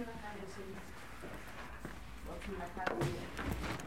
Bote na cabeça aí. Bote na cabeça.